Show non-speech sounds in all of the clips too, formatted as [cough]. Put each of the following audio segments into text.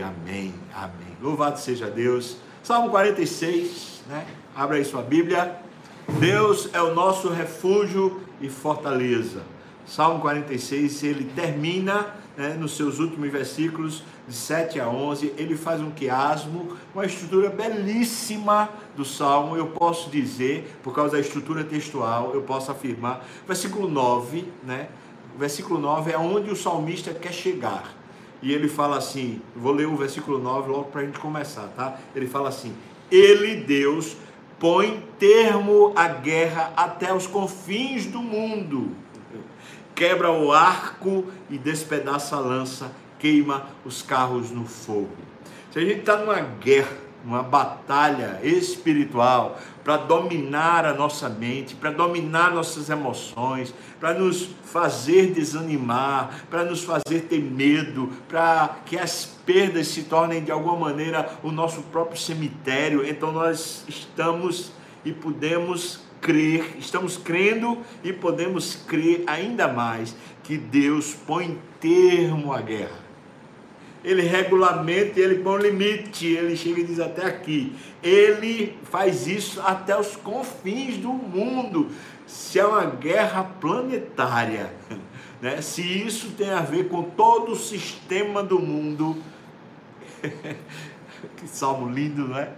Amém, amém. Louvado seja Deus. Salmo 46, né? Abra aí sua Bíblia. Deus é o nosso refúgio e fortaleza. Salmo 46, ele termina né, nos seus últimos versículos, de 7 a 11, ele faz um quiasmo, uma estrutura belíssima do Salmo, eu posso dizer, por causa da estrutura textual, eu posso afirmar. Versículo 9, né? O versículo 9 é onde o salmista quer chegar. E ele fala assim, vou ler o versículo 9 logo para a gente começar, tá? Ele fala assim: Ele, Deus, põe termo à guerra até os confins do mundo, quebra o arco e despedaça a lança, queima os carros no fogo. Se a gente está numa guerra, uma batalha espiritual para dominar a nossa mente, para dominar nossas emoções, para nos fazer desanimar, para nos fazer ter medo, para que as perdas se tornem de alguma maneira o nosso próprio cemitério. Então nós estamos e podemos crer, estamos crendo e podemos crer ainda mais que Deus põe termo à guerra ele regulamenta, ele põe um limite, ele chega e diz até aqui. Ele faz isso até os confins do mundo. Se é uma guerra planetária, [laughs] né? se isso tem a ver com todo o sistema do mundo, [laughs] que salmo lindo, não é?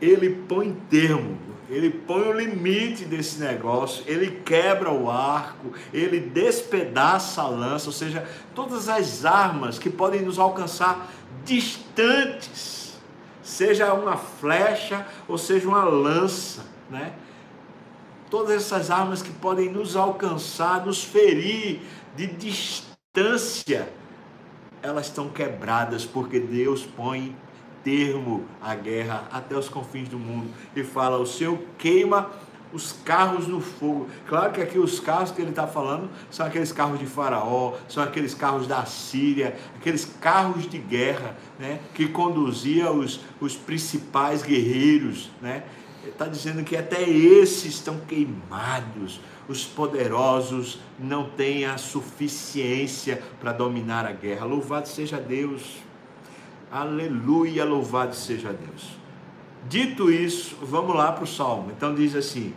Ele põe termo ele põe o limite desse negócio, ele quebra o arco, ele despedaça a lança, ou seja, todas as armas que podem nos alcançar distantes, seja uma flecha ou seja uma lança, né? Todas essas armas que podem nos alcançar, nos ferir de distância, elas estão quebradas porque Deus põe termo à guerra até os confins do mundo. E fala: o Senhor queima os carros no fogo. Claro que aqui os carros que ele está falando são aqueles carros de Faraó, são aqueles carros da Síria, aqueles carros de guerra né, que conduzia os, os principais guerreiros. Né? Está dizendo que até esses estão queimados. Os poderosos não têm a suficiência para dominar a guerra. Louvado seja Deus Aleluia, louvado seja Deus. Dito isso, vamos lá para o salmo. Então diz assim: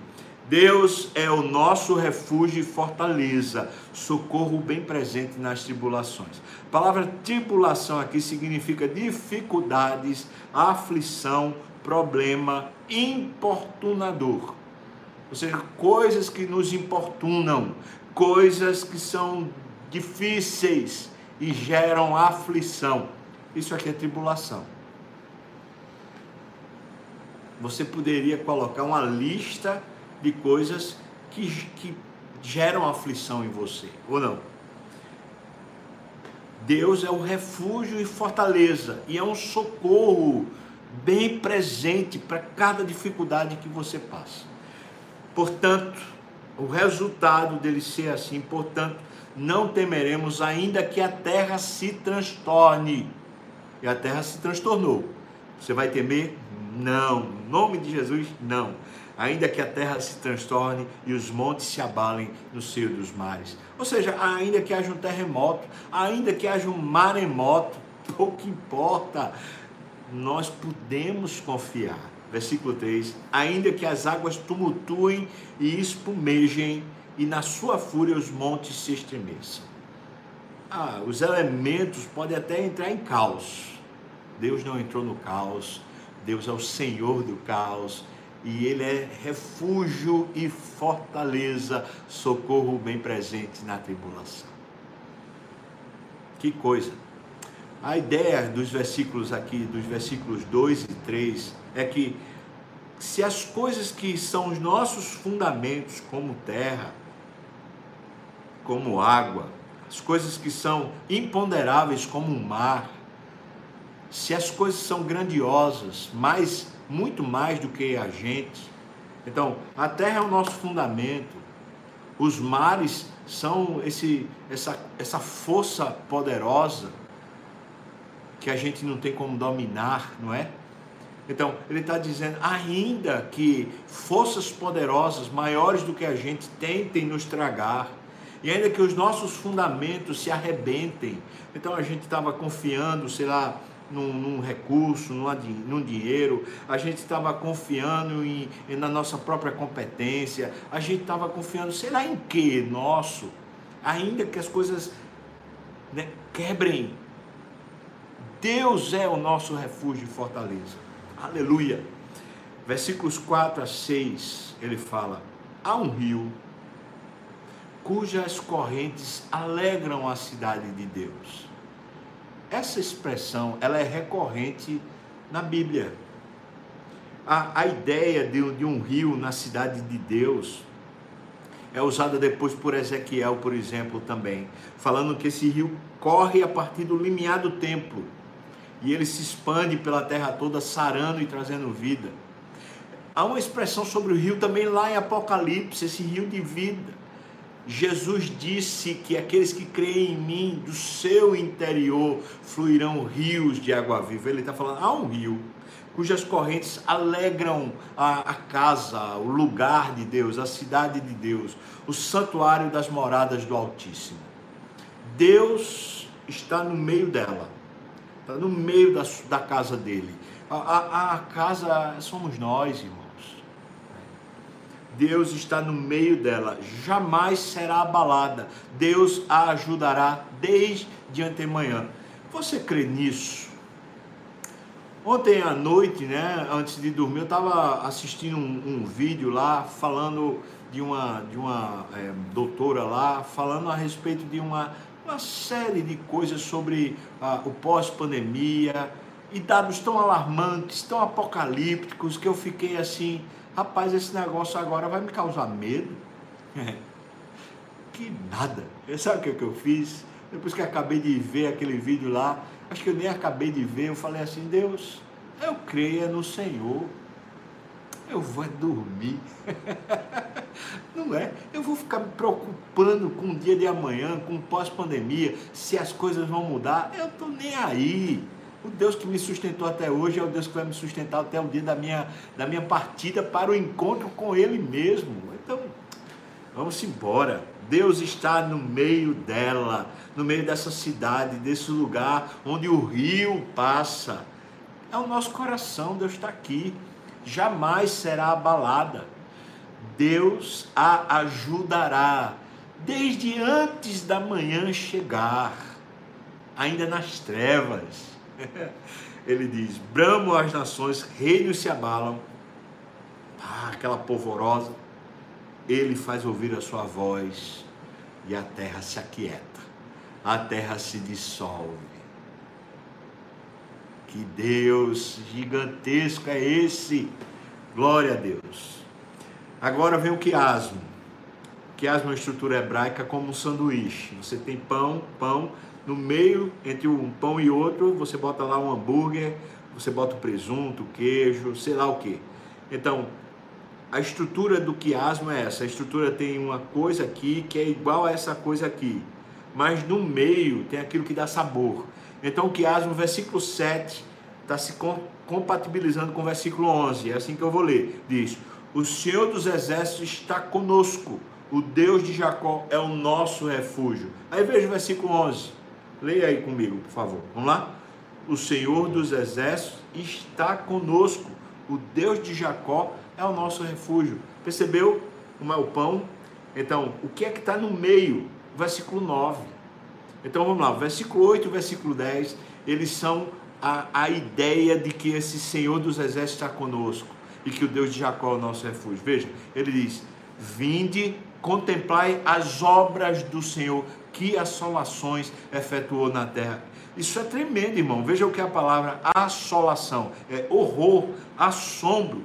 Deus é o nosso refúgio e fortaleza, socorro bem presente nas tribulações. A palavra tribulação aqui significa dificuldades, aflição, problema, importunador. Ou seja, coisas que nos importunam, coisas que são difíceis e geram aflição. Isso aqui é tribulação. Você poderia colocar uma lista de coisas que, que geram aflição em você, ou não? Deus é o refúgio e fortaleza, e é um socorro bem presente para cada dificuldade que você passa. Portanto, o resultado dele ser assim, portanto, não temeremos, ainda que a terra se transtorne e a terra se transtornou. Você vai temer? Não. Em nome de Jesus, não. Ainda que a terra se transtorne e os montes se abalem no seio dos mares. Ou seja, ainda que haja um terremoto, ainda que haja um maremoto, pouco importa, nós podemos confiar. Versículo 3: Ainda que as águas tumultuem e espumejem, e na sua fúria os montes se estremeçam. Ah, os elementos podem até entrar em caos. Deus não entrou no caos. Deus é o Senhor do caos. E Ele é refúgio e fortaleza, socorro bem presente na tribulação. Que coisa! A ideia dos versículos aqui, dos versículos 2 e 3, é que se as coisas que são os nossos fundamentos, como terra, como água, as coisas que são imponderáveis como o mar, se as coisas são grandiosas, mais, muito mais do que a gente. Então, a terra é o nosso fundamento. Os mares são esse, essa, essa força poderosa que a gente não tem como dominar, não é? Então, ele está dizendo, ainda que forças poderosas, maiores do que a gente, tentem nos tragar, e ainda que os nossos fundamentos se arrebentem. Então a gente estava confiando, sei lá, num, num recurso, num, num, dinheiro, a gente estava confiando em, em, na nossa própria competência, a gente estava confiando, sei lá em que nosso, ainda que as coisas né, quebrem. Deus é o nosso refúgio e fortaleza. Aleluia. Versículos 4 a 6, ele fala: Há um rio cujas correntes alegram a cidade de Deus. Essa expressão ela é recorrente na Bíblia. A, a ideia de, de um rio na cidade de Deus é usada depois por Ezequiel, por exemplo, também, falando que esse rio corre a partir do limiar do templo e ele se expande pela terra toda, sarando e trazendo vida. Há uma expressão sobre o rio também lá em Apocalipse, esse rio de vida. Jesus disse que aqueles que creem em mim, do seu interior fluirão rios de água viva. Ele está falando, há um rio cujas correntes alegram a, a, casa, o lugar de Deus, a cidade de Deus, o santuário das moradas do Altíssimo. Deus está no meio dela, está no meio da, da casa dele. A, a, a casa somos nós, irmão. Deus está no meio dela, jamais será abalada. Deus a ajudará desde antemanhã. Você crê nisso? Ontem à noite, né, antes de dormir, eu estava assistindo um, um, vídeo lá falando de uma, de uma é, doutora lá, falando a respeito de uma, uma série de coisas sobre ah, o pós-pandemia e dados tão alarmantes, tão apocalípticos, que eu fiquei assim, Rapaz, esse negócio agora vai me causar medo. que nada. [laughs] Sabe o que, que eu fiz? Depois que acabei de ver aquele vídeo lá, acho que eu nem acabei de ver, eu falei assim, Deus, eu creio no Senhor. Eu vou dormir. [laughs] Não é? Eu vou ficar me preocupando com o dia de amanhã, com pós-pandemia, se as coisas vão mudar. Eu estou nem aí. O Deus que me sustentou até hoje é o Deus que vai me sustentar até o dia da minha, da minha partida para o encontro com Ele mesmo. Então, vamos embora. Deus está no meio dela, no meio dessa cidade, desse lugar onde o rio passa. É o nosso coração, Deus está aqui. Jamais será abalada. Deus a ajudará desde antes da manhã chegar, ainda nas trevas [laughs] Ele diz: Bramo as nações, reinos se abalam. Ah, aquela polvorosa. Ele faz ouvir a sua voz e a terra se aquieta, a terra se dissolve. Que Deus gigantesco é esse! Glória a Deus. Agora vem o quiasmo. Quiasmo é uma estrutura hebraica como um sanduíche. Você tem pão, pão, no meio, entre um pão e outro, você bota lá um hambúrguer, você bota o presunto, queijo, sei lá o que. Então, a estrutura do quiasmo é essa. A estrutura tem uma coisa aqui que é igual a essa coisa aqui. Mas no meio tem aquilo que dá sabor. Então o quiasmo, versículo 7, está se compatibilizando com o versículo 11. É assim que eu vou ler. Diz: O Senhor dos Exércitos está conosco. O Deus de Jacó é o nosso refúgio. Aí veja o versículo 11. Leia aí comigo, por favor. Vamos lá? O Senhor dos Exércitos está conosco. O Deus de Jacó é o nosso refúgio. Percebeu como é o pão? Então, o que é que está no meio? Versículo 9. Então vamos lá, versículo 8 e versículo 10, eles são a, a ideia de que esse Senhor dos Exércitos está conosco e que o Deus de Jacó é o nosso refúgio. Veja, ele diz: Vinde, contemplai as obras do Senhor, que assolações efetuou na terra. Isso é tremendo, irmão. Veja o que é a palavra assolação: é horror, assombro.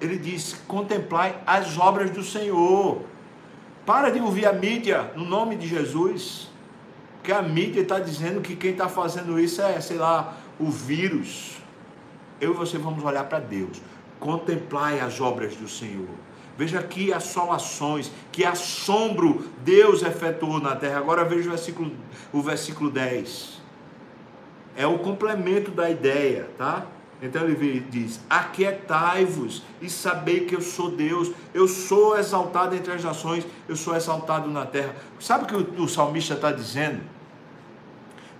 Ele diz: contemplai as obras do Senhor. Para de ouvir a mídia no nome de Jesus. Porque a mídia está dizendo que quem está fazendo isso é, sei lá, o vírus. Eu e você vamos olhar para Deus. Contemplai as obras do Senhor. Veja que assolações, que assombro Deus efetuou na terra. Agora veja o versículo, o versículo 10. É o complemento da ideia, tá? Então ele diz: Aquietai-vos e sabei que eu sou Deus, eu sou exaltado entre as nações, eu sou exaltado na terra. Sabe o que o, o salmista está dizendo?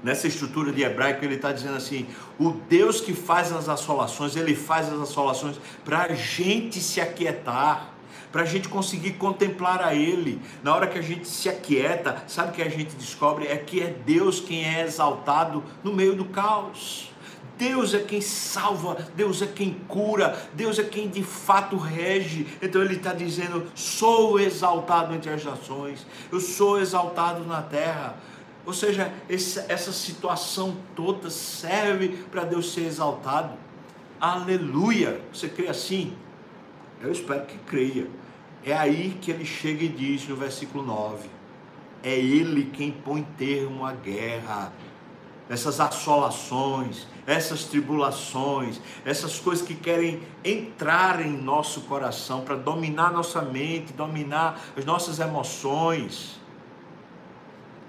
nessa estrutura de hebraico, ele está dizendo assim: o Deus que faz as assolações, ele faz as assolações para a gente se aquietar, para a gente conseguir contemplar a Ele. Na hora que a gente se aquieta, sabe o que a gente descobre? É que é Deus quem é exaltado no meio do caos. Deus é quem salva, Deus é quem cura, Deus é quem de fato rege. Então ele está dizendo: sou exaltado entre as nações, eu sou exaltado na terra. Ou seja, essa, situação toda serve para Deus ser exaltado. Aleluia! Você crê assim? Eu espero que creia. É aí que ele chega e diz no versículo 9: É ele quem põe termo à guerra. Essas assolações, essas tribulações, essas coisas que querem entrar em nosso coração para dominar nossa mente, dominar as nossas emoções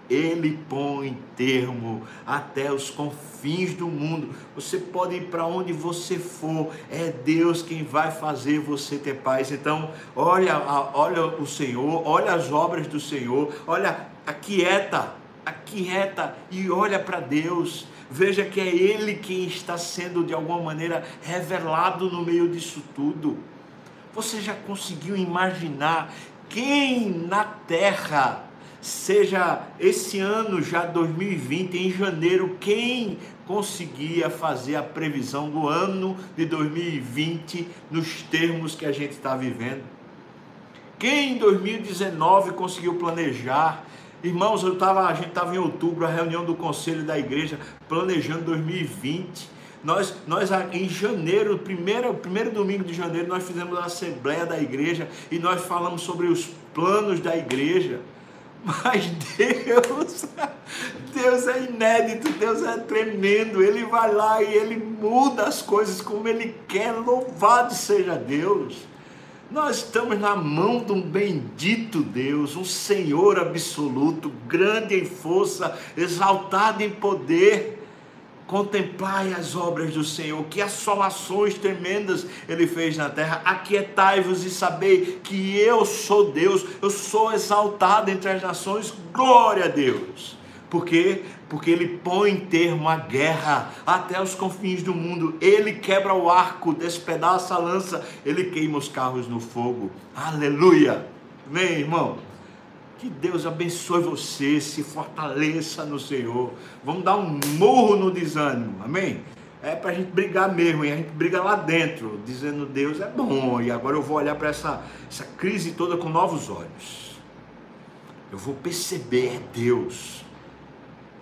ele põe termo até os confins do mundo. Você pode ir para onde você for, é Deus quem vai fazer você ter paz. Então, olha, olha o Senhor, olha as obras do Senhor, olha, aquieta, aquieta e olha para Deus. Veja que é Ele quem está sendo de alguma maneira revelado no meio disso tudo. Você já conseguiu imaginar quem na terra seja esse ano já 2020, em janeiro, quem conseguia fazer a previsão do ano de 2020 nos termos que a gente está vivendo? Quem em 2019 conseguiu planejar? Irmãos, eu tava, a gente estava em outubro, a reunião do conselho da igreja, planejando 2020. Nós, nós em janeiro, primeiro, primeiro domingo de janeiro, nós fizemos a assembleia da igreja e nós falamos sobre os planos da igreja. Mas Deus, Deus é inédito, Deus é tremendo. Ele vai lá e ele muda as coisas como ele quer. Louvado seja Deus. Nós estamos na mão de um bendito Deus, um Senhor absoluto, grande em força, exaltado em poder Contemplai as obras do Senhor, que assolações tremendas Ele fez na terra. Aquietai-vos e sabei que eu sou Deus, eu sou exaltado entre as nações. Glória a Deus. Por quê? Porque Ele põe termo à guerra até os confins do mundo. Ele quebra o arco, despedaça a lança, Ele queima os carros no fogo. Aleluia. Amém, irmão? Que Deus abençoe você, se fortaleça no Senhor. Vamos dar um morro no desânimo, amém? É para a gente brigar mesmo, e a gente briga lá dentro, dizendo Deus é bom, e agora eu vou olhar para essa, essa crise toda com novos olhos. Eu vou perceber, é Deus.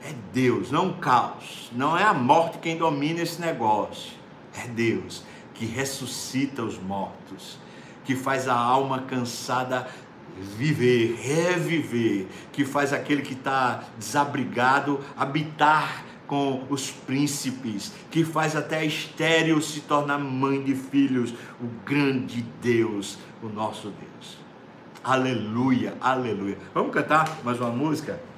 É Deus, não um caos. Não é a morte quem domina esse negócio. É Deus que ressuscita os mortos, que faz a alma cansada viver, reviver, que faz aquele que está desabrigado habitar com os príncipes, que faz até estéreo se tornar mãe de filhos, o grande Deus, o nosso Deus. Aleluia, aleluia. Vamos cantar mais uma música?